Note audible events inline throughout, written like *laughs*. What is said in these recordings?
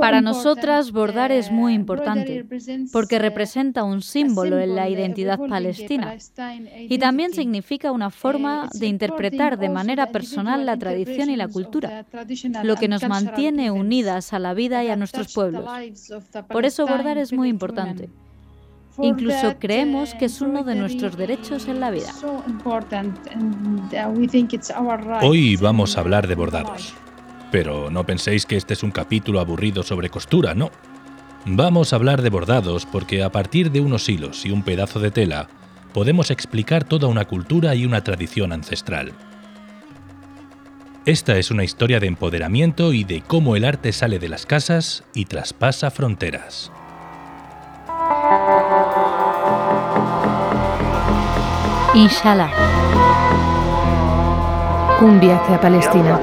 Para nosotras, bordar es muy importante porque representa un símbolo en la identidad palestina y también significa una forma de interpretar de manera personal la tradición y la cultura, lo que nos mantiene unidas a la vida y a nuestros pueblos. Por eso bordar es muy importante. Incluso creemos que es uno de nuestros derechos en la vida. Hoy vamos a hablar de bordados. Pero no penséis que este es un capítulo aburrido sobre costura, no. Vamos a hablar de bordados porque a partir de unos hilos y un pedazo de tela podemos explicar toda una cultura y una tradición ancestral. Esta es una historia de empoderamiento y de cómo el arte sale de las casas y traspasa fronteras. Inshallah. Un viaje a Palestina.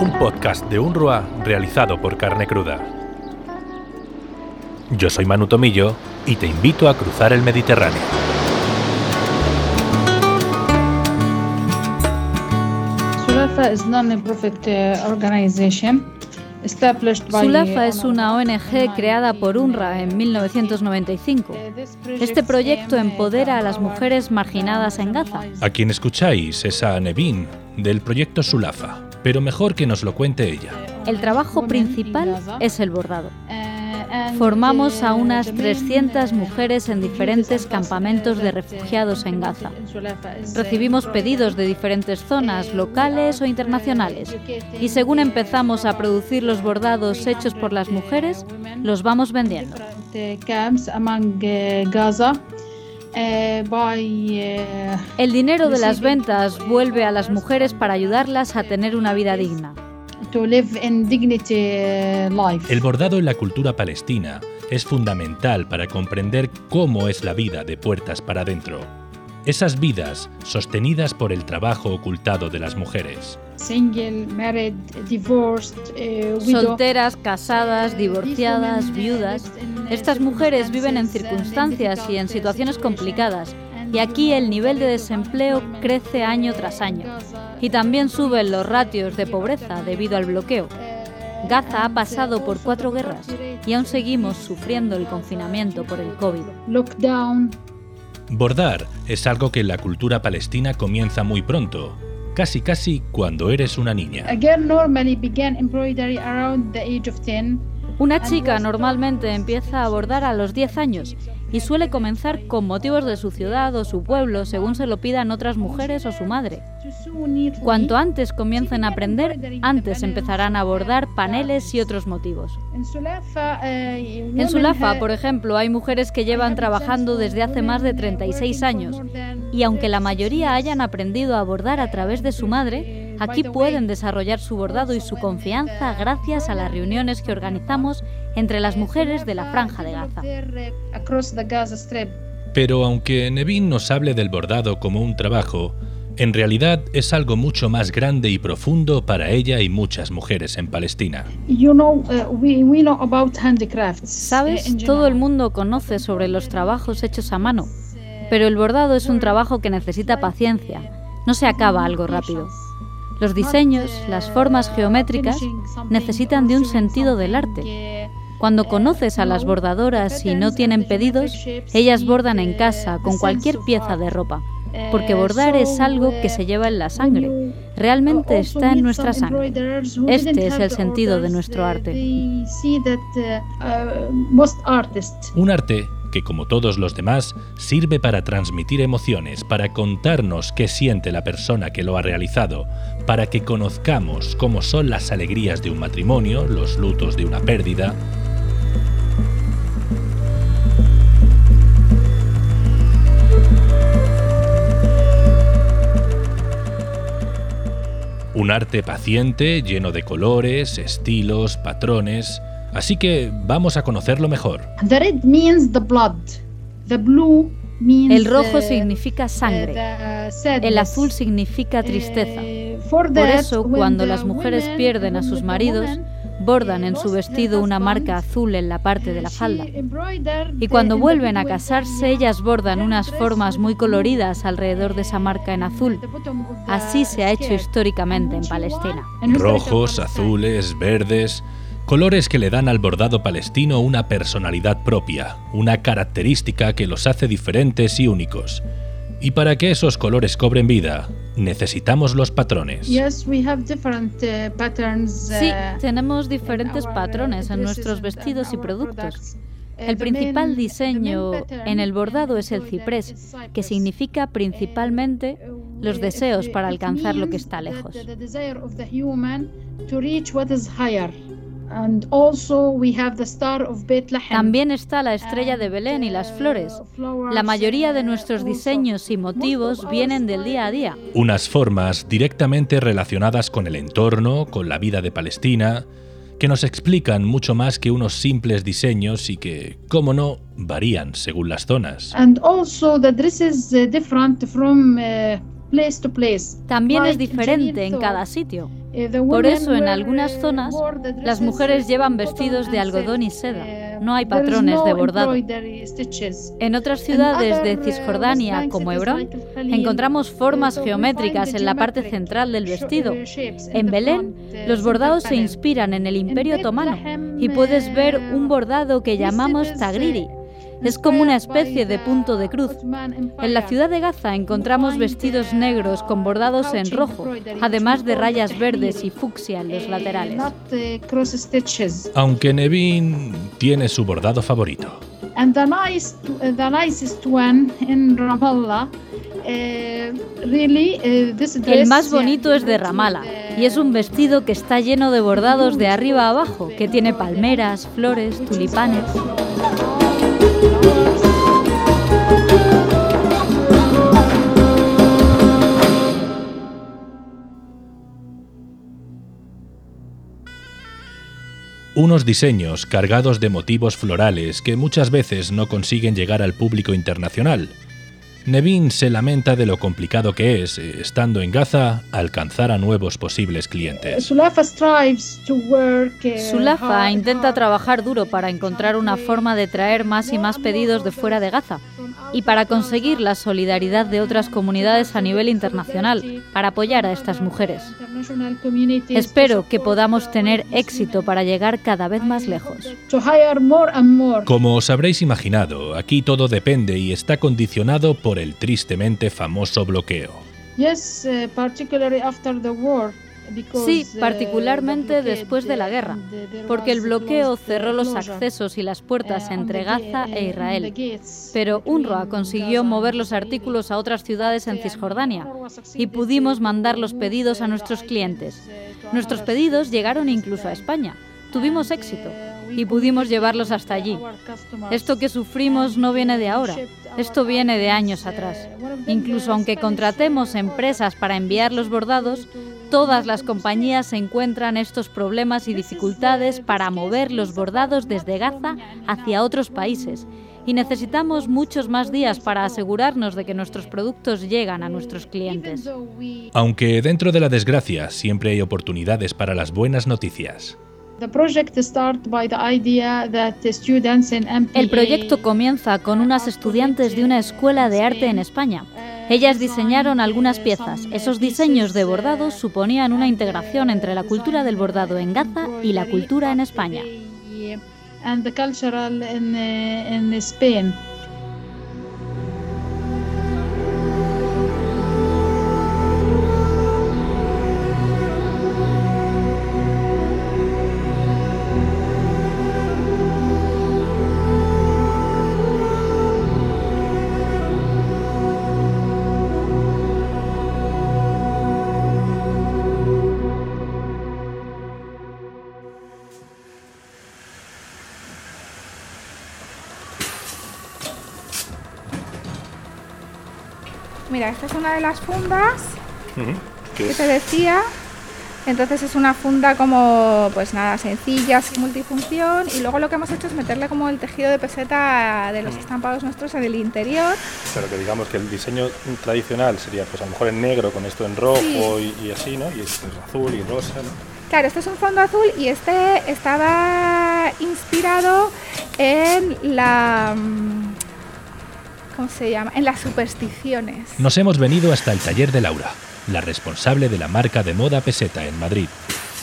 Un podcast de UNRWA realizado por Carne Cruda. Yo soy Manu Tomillo y te invito a cruzar el Mediterráneo. Sulafa is non-profit uh, organization Sulafa es una ONG creada por UNRWA en 1995. Este proyecto empodera a las mujeres marginadas en Gaza. A quien escucháis es a Nevin, del proyecto Sulafa, pero mejor que nos lo cuente ella. El trabajo principal es el bordado. Formamos a unas 300 mujeres en diferentes campamentos de refugiados en Gaza. Recibimos pedidos de diferentes zonas, locales o internacionales, y según empezamos a producir los bordados hechos por las mujeres, los vamos vendiendo. El dinero de las ventas vuelve a las mujeres para ayudarlas a tener una vida digna. El bordado en la cultura palestina es fundamental para comprender cómo es la vida de puertas para adentro. Esas vidas sostenidas por el trabajo ocultado de las mujeres. Eh, Solteras, casadas, divorciadas, viudas. Estas mujeres viven en circunstancias y en situaciones complicadas y aquí el nivel de desempleo crece año tras año y también suben los ratios de pobreza debido al bloqueo. Gaza ha pasado por cuatro guerras y aún seguimos sufriendo el confinamiento por el COVID. Bordar es algo que en la cultura palestina comienza muy pronto, casi casi cuando eres una niña. Una chica normalmente empieza a bordar a los 10 años y suele comenzar con motivos de su ciudad o su pueblo según se lo pidan otras mujeres o su madre. Cuanto antes comiencen a aprender, antes empezarán a abordar paneles y otros motivos. En Sulafa, por ejemplo, hay mujeres que llevan trabajando desde hace más de 36 años y aunque la mayoría hayan aprendido a bordar a través de su madre, aquí pueden desarrollar su bordado y su confianza gracias a las reuniones que organizamos entre las mujeres de la franja de Gaza. Pero aunque Nevin nos hable del bordado como un trabajo, en realidad es algo mucho más grande y profundo para ella y muchas mujeres en Palestina. Uh, Sabes, todo el mundo conoce sobre los trabajos hechos a mano, pero el bordado es un trabajo que necesita paciencia, no se acaba algo rápido. Los diseños, las formas geométricas necesitan de un sentido del arte. Cuando conoces a las bordadoras y no tienen pedidos, ellas bordan en casa con cualquier pieza de ropa porque bordar es algo que se lleva en la sangre, realmente está en nuestra sangre. Este es el sentido de nuestro arte. Un arte que, como todos los demás, sirve para transmitir emociones, para contarnos qué siente la persona que lo ha realizado, para que conozcamos cómo son las alegrías de un matrimonio, los lutos de una pérdida, Un arte paciente, lleno de colores, estilos, patrones. Así que vamos a conocerlo mejor. El rojo significa sangre. El azul significa tristeza. Por eso, cuando las mujeres pierden a sus maridos, bordan en su vestido una marca azul en la parte de la falda. Y cuando vuelven a casarse, ellas bordan unas formas muy coloridas alrededor de esa marca en azul. Así se ha hecho históricamente en Palestina. Rojos, azules, verdes, colores que le dan al bordado palestino una personalidad propia, una característica que los hace diferentes y únicos. Y para que esos colores cobren vida, necesitamos los patrones. Sí, tenemos diferentes patrones en nuestros vestidos y productos. El principal diseño en el bordado es el ciprés, que significa principalmente los deseos para alcanzar lo que está lejos. También está la estrella de Belén y las flores. La mayoría de nuestros diseños y motivos vienen del día a día. Unas formas directamente relacionadas con el entorno, con la vida de Palestina, que nos explican mucho más que unos simples diseños y que, como no, varían según las zonas. También es diferente en cada sitio. Por eso en algunas zonas las mujeres llevan vestidos de algodón y seda. No hay patrones de bordado. En otras ciudades de Cisjordania, como Hebrón, encontramos formas geométricas en la parte central del vestido. En Belén, los bordados se inspiran en el Imperio Otomano y puedes ver un bordado que llamamos tagriri, es como una especie de punto de cruz. En la ciudad de Gaza encontramos vestidos negros con bordados en rojo, además de rayas verdes y fucsia en los laterales. Aunque Nevin tiene su bordado favorito. El más bonito es de Ramallah y es un vestido que está lleno de bordados de arriba a abajo, que tiene palmeras, flores, tulipanes. Unos diseños cargados de motivos florales que muchas veces no consiguen llegar al público internacional. Nevin se lamenta de lo complicado que es, eh, estando en Gaza, alcanzar a nuevos posibles clientes. Sulafa intenta trabajar duro para encontrar una forma de traer más y más pedidos de fuera de Gaza y para conseguir la solidaridad de otras comunidades a nivel internacional para apoyar a estas mujeres. Espero que podamos tener éxito para llegar cada vez más lejos. Como os habréis imaginado, aquí todo depende y está condicionado por el tristemente famoso bloqueo. Sí, particularmente después de la guerra, porque el bloqueo cerró los accesos y las puertas entre Gaza e Israel. Pero UNRWA consiguió mover los artículos a otras ciudades en Cisjordania y pudimos mandar los pedidos a nuestros clientes. Nuestros pedidos llegaron incluso a España. Tuvimos éxito y pudimos llevarlos hasta allí. Esto que sufrimos no viene de ahora, esto viene de años atrás. Incluso aunque contratemos empresas para enviar los bordados, Todas las compañías encuentran estos problemas y dificultades para mover los bordados desde Gaza hacia otros países y necesitamos muchos más días para asegurarnos de que nuestros productos llegan a nuestros clientes. Aunque dentro de la desgracia siempre hay oportunidades para las buenas noticias. El proyecto comienza con unas estudiantes de una escuela de arte en España ellas diseñaron algunas piezas. Esos diseños de bordados suponían una integración entre la cultura del bordado en Gaza y la cultura en España. Mira, esta es una de las fundas que te decía. Entonces es una funda como, pues nada, sencilla, multifunción. Y luego lo que hemos hecho es meterle como el tejido de peseta de los estampados nuestros en el interior. Pero que digamos que el diseño tradicional sería pues a lo mejor en negro con esto en rojo y, así, ¿no? Y esto es azul y rosa, ¿no? Claro, este es un fondo azul y este estaba inspirado en la... ¿Cómo se llama? En las supersticiones. Nos hemos venido hasta el taller de Laura, la responsable de la marca de moda Peseta en Madrid,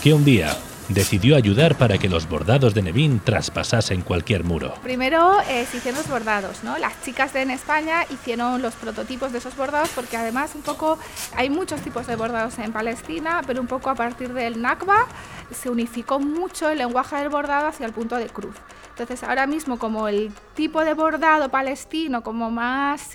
que un día decidió ayudar para que los bordados de Nevin traspasasen cualquier muro. Primero eh, se hicieron los bordados, ¿no? Las chicas de en España hicieron los prototipos de esos bordados porque además un poco hay muchos tipos de bordados en Palestina, pero un poco a partir del Nakba se unificó mucho el lenguaje del bordado hacia el punto de cruz. Entonces ahora mismo como el tipo de bordado palestino como más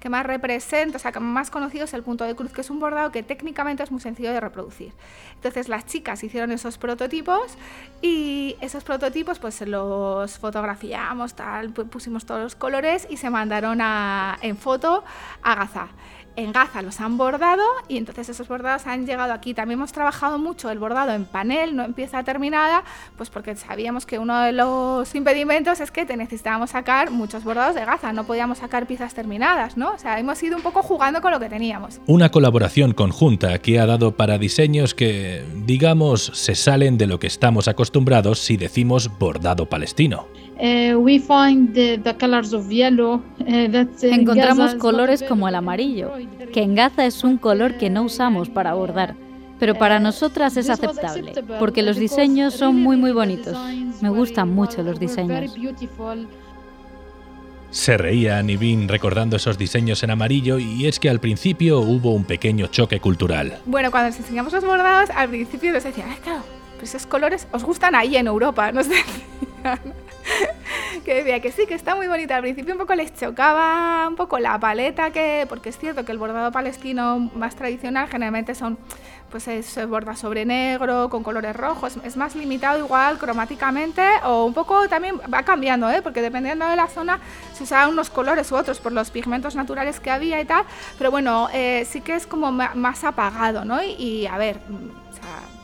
que más representa, o sea, que más conocido es el punto de cruz, que es un bordado que técnicamente es muy sencillo de reproducir. Entonces las chicas hicieron esos prototipos y esos prototipos pues los fotografiamos, tal, pu- pusimos todos los colores y se mandaron a- en foto a Gaza. En Gaza los han bordado y entonces esos bordados han llegado aquí. También hemos trabajado mucho el bordado en panel, no en pieza terminada, pues porque sabíamos que uno de los impedimentos es que necesitábamos sacar muchos bordados de Gaza, no podíamos sacar piezas terminadas, ¿no? O sea, hemos ido un poco jugando con lo que teníamos. Una colaboración conjunta que ha dado para diseños que, digamos, se salen de lo que estamos acostumbrados si decimos bordado palestino. Uh, we find the, the colors of yellow uh, that uh, Gaza Encontramos colores como el amarillo, que en Gaza es un color que no usamos para bordar, pero para nosotras es aceptable, acceptable porque los because diseños son muy muy the bonitos. designs Me gustan mucho los diseños. Se reía Nivin recordando esos diseños en amarillo y es que al principio hubo un pequeño choque cultural. Bueno, cuando les enseñamos los bordados, al principio nos decían, "Ay, claro, pues esos colores os gustan ahí en Europa, *laughs* nos decían. *laughs* que decía que sí, que está muy bonita. Al principio un poco les chocaba un poco la paleta, que porque es cierto que el bordado palestino más tradicional generalmente son pues es- se borda sobre negro, con colores rojos, es más limitado igual cromáticamente o un poco también va cambiando, ¿eh? porque dependiendo de la zona se usaban unos colores u otros por los pigmentos naturales que había y tal, pero bueno, eh, sí que es como más apagado, ¿no? Y, y, a ver, mm,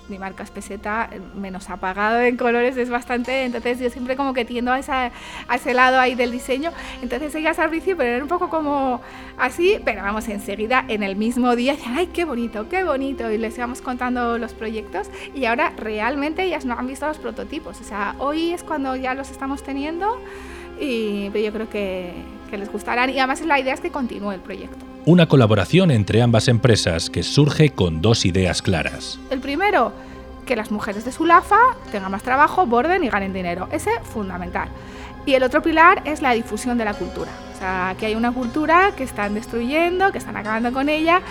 mi marca es peseta, menos apagado en colores es bastante, entonces yo siempre como que tiendo a, esa- a ese lado ahí del diseño, entonces ellas al principio eran un poco como así, pero vamos, enseguida en el mismo día decían, ay, qué bonito, qué bonito, y les íbamos contando los proyectos y ahora realmente ellas no han visto los prototipos, o sea, hoy es cuando ya los estamos teniendo y pero yo creo que, que les gustarán y además la idea es que continúe el proyecto. Una colaboración entre ambas empresas que surge con dos ideas claras. El primero, que las mujeres de Sulafa tengan más trabajo, borden y ganen dinero. Ese fundamental. Y el otro pilar es la difusión de la cultura. O sea, que hay una cultura que están destruyendo, que están acabando con ella,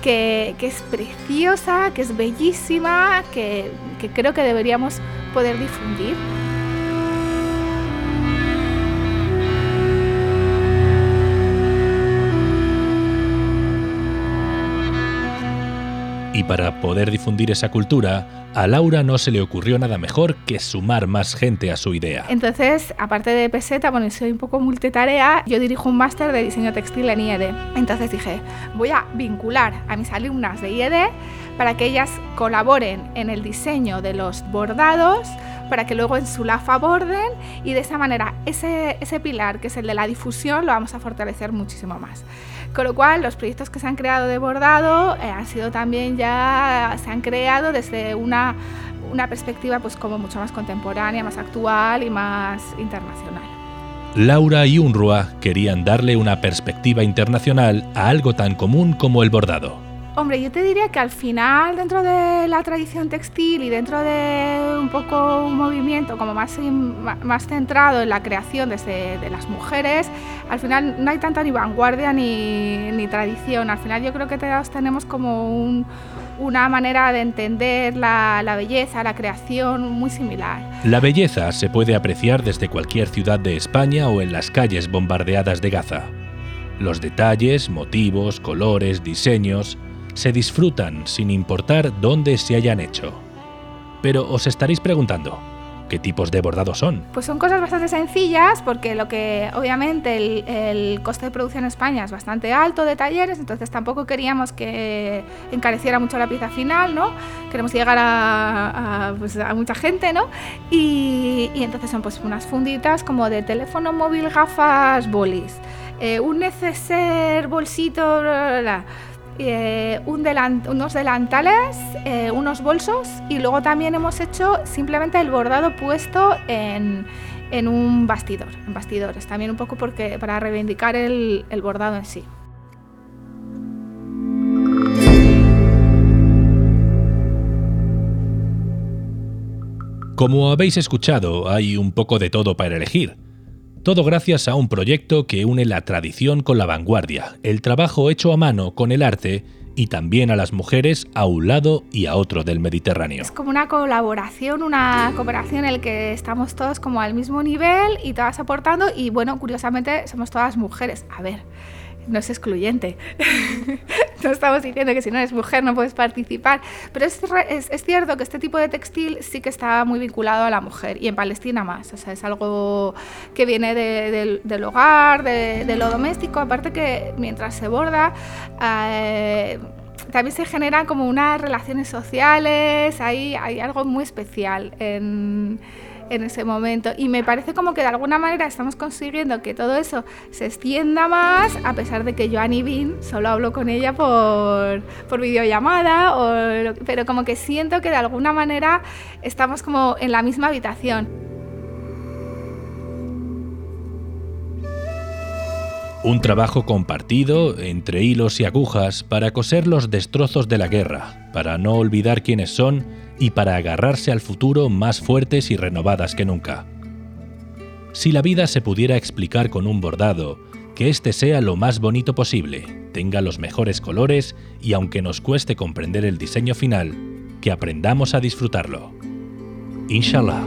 que, que es preciosa, que es bellísima, que, que creo que deberíamos poder difundir. Y para poder difundir esa cultura, a Laura no se le ocurrió nada mejor que sumar más gente a su idea. Entonces, aparte de peseta, bueno, soy un poco multitarea, yo dirijo un máster de diseño textil en IED. Entonces dije, voy a vincular a mis alumnas de IED para que ellas colaboren en el diseño de los bordados, para que luego en su LAFA borden y de esa manera ese, ese pilar, que es el de la difusión, lo vamos a fortalecer muchísimo más. Con lo cual, los proyectos que se han creado de bordado eh, han sido también ya, se han creado desde una, una perspectiva pues como mucho más contemporánea, más actual y más internacional. Laura y Unrua querían darle una perspectiva internacional a algo tan común como el bordado. Hombre, yo te diría que al final, dentro de la tradición textil y dentro de un poco un movimiento como más, centrado en la creación desde de las mujeres, al final no hay tanta ni vanguardia ni, ni tradición. Al final yo creo que todos tenemos como un- una manera de entender la, la belleza, la creación muy similar. La belleza se puede apreciar desde cualquier ciudad de España o en las calles bombardeadas de Gaza. Los detalles, motivos, colores, diseños se disfrutan sin importar dónde se hayan hecho. Pero os estaréis preguntando, ¿qué tipos de bordados son? Pues son cosas bastante sencillas porque lo que obviamente el, coste de producción en España es bastante alto de talleres, entonces tampoco queríamos que encareciera mucho la pieza final, ¿no? Queremos llegar a, pues, mucha gente, ¿no? Y, y entonces son pues unas funditas como de teléfono móvil, gafas, bolis, eh, un neceser, bolsito, bla, bla, bla. Eh, unos delantales, eh, unos bolsos y luego también hemos hecho simplemente el bordado puesto en, un bastidor, en bastidores, también un poco porque, para reivindicar el bordado en sí. Como habéis escuchado, hay un poco de todo para elegir. Todo gracias a un proyecto que une la tradición con la vanguardia, el trabajo hecho a mano con el arte y también a las mujeres a un lado y a otro del Mediterráneo. Es como una colaboración, una cooperación en la que estamos todos como al mismo nivel y todas aportando y bueno, curiosamente somos todas mujeres. A ver, no es excluyente. *laughs* no estamos diciendo que si no eres mujer no puedes participar, pero es, es, cierto que este tipo de textil sí que está muy vinculado a la mujer y en Palestina más. O sea, es algo que viene del hogar, de, lo doméstico, aparte que mientras se borda... Eh, también se generan como unas relaciones sociales, hay, hay algo muy especial en, en ese momento. Y me parece como que de alguna manera estamos consiguiendo que todo eso se extienda más, a pesar de que yo a Nivin solo hablo con ella por, por videollamada, pero como que siento que de alguna manera estamos como en la misma habitación. Un trabajo compartido entre hilos y agujas para coser los destrozos de la guerra, para no olvidar quiénes son y para agarrarse al futuro más fuertes y renovadas que nunca. Si la vida se pudiera explicar con un bordado, que éste sea lo más bonito posible, tenga los mejores colores y aunque nos cueste comprender el diseño final, que aprendamos a disfrutarlo. Inshallah.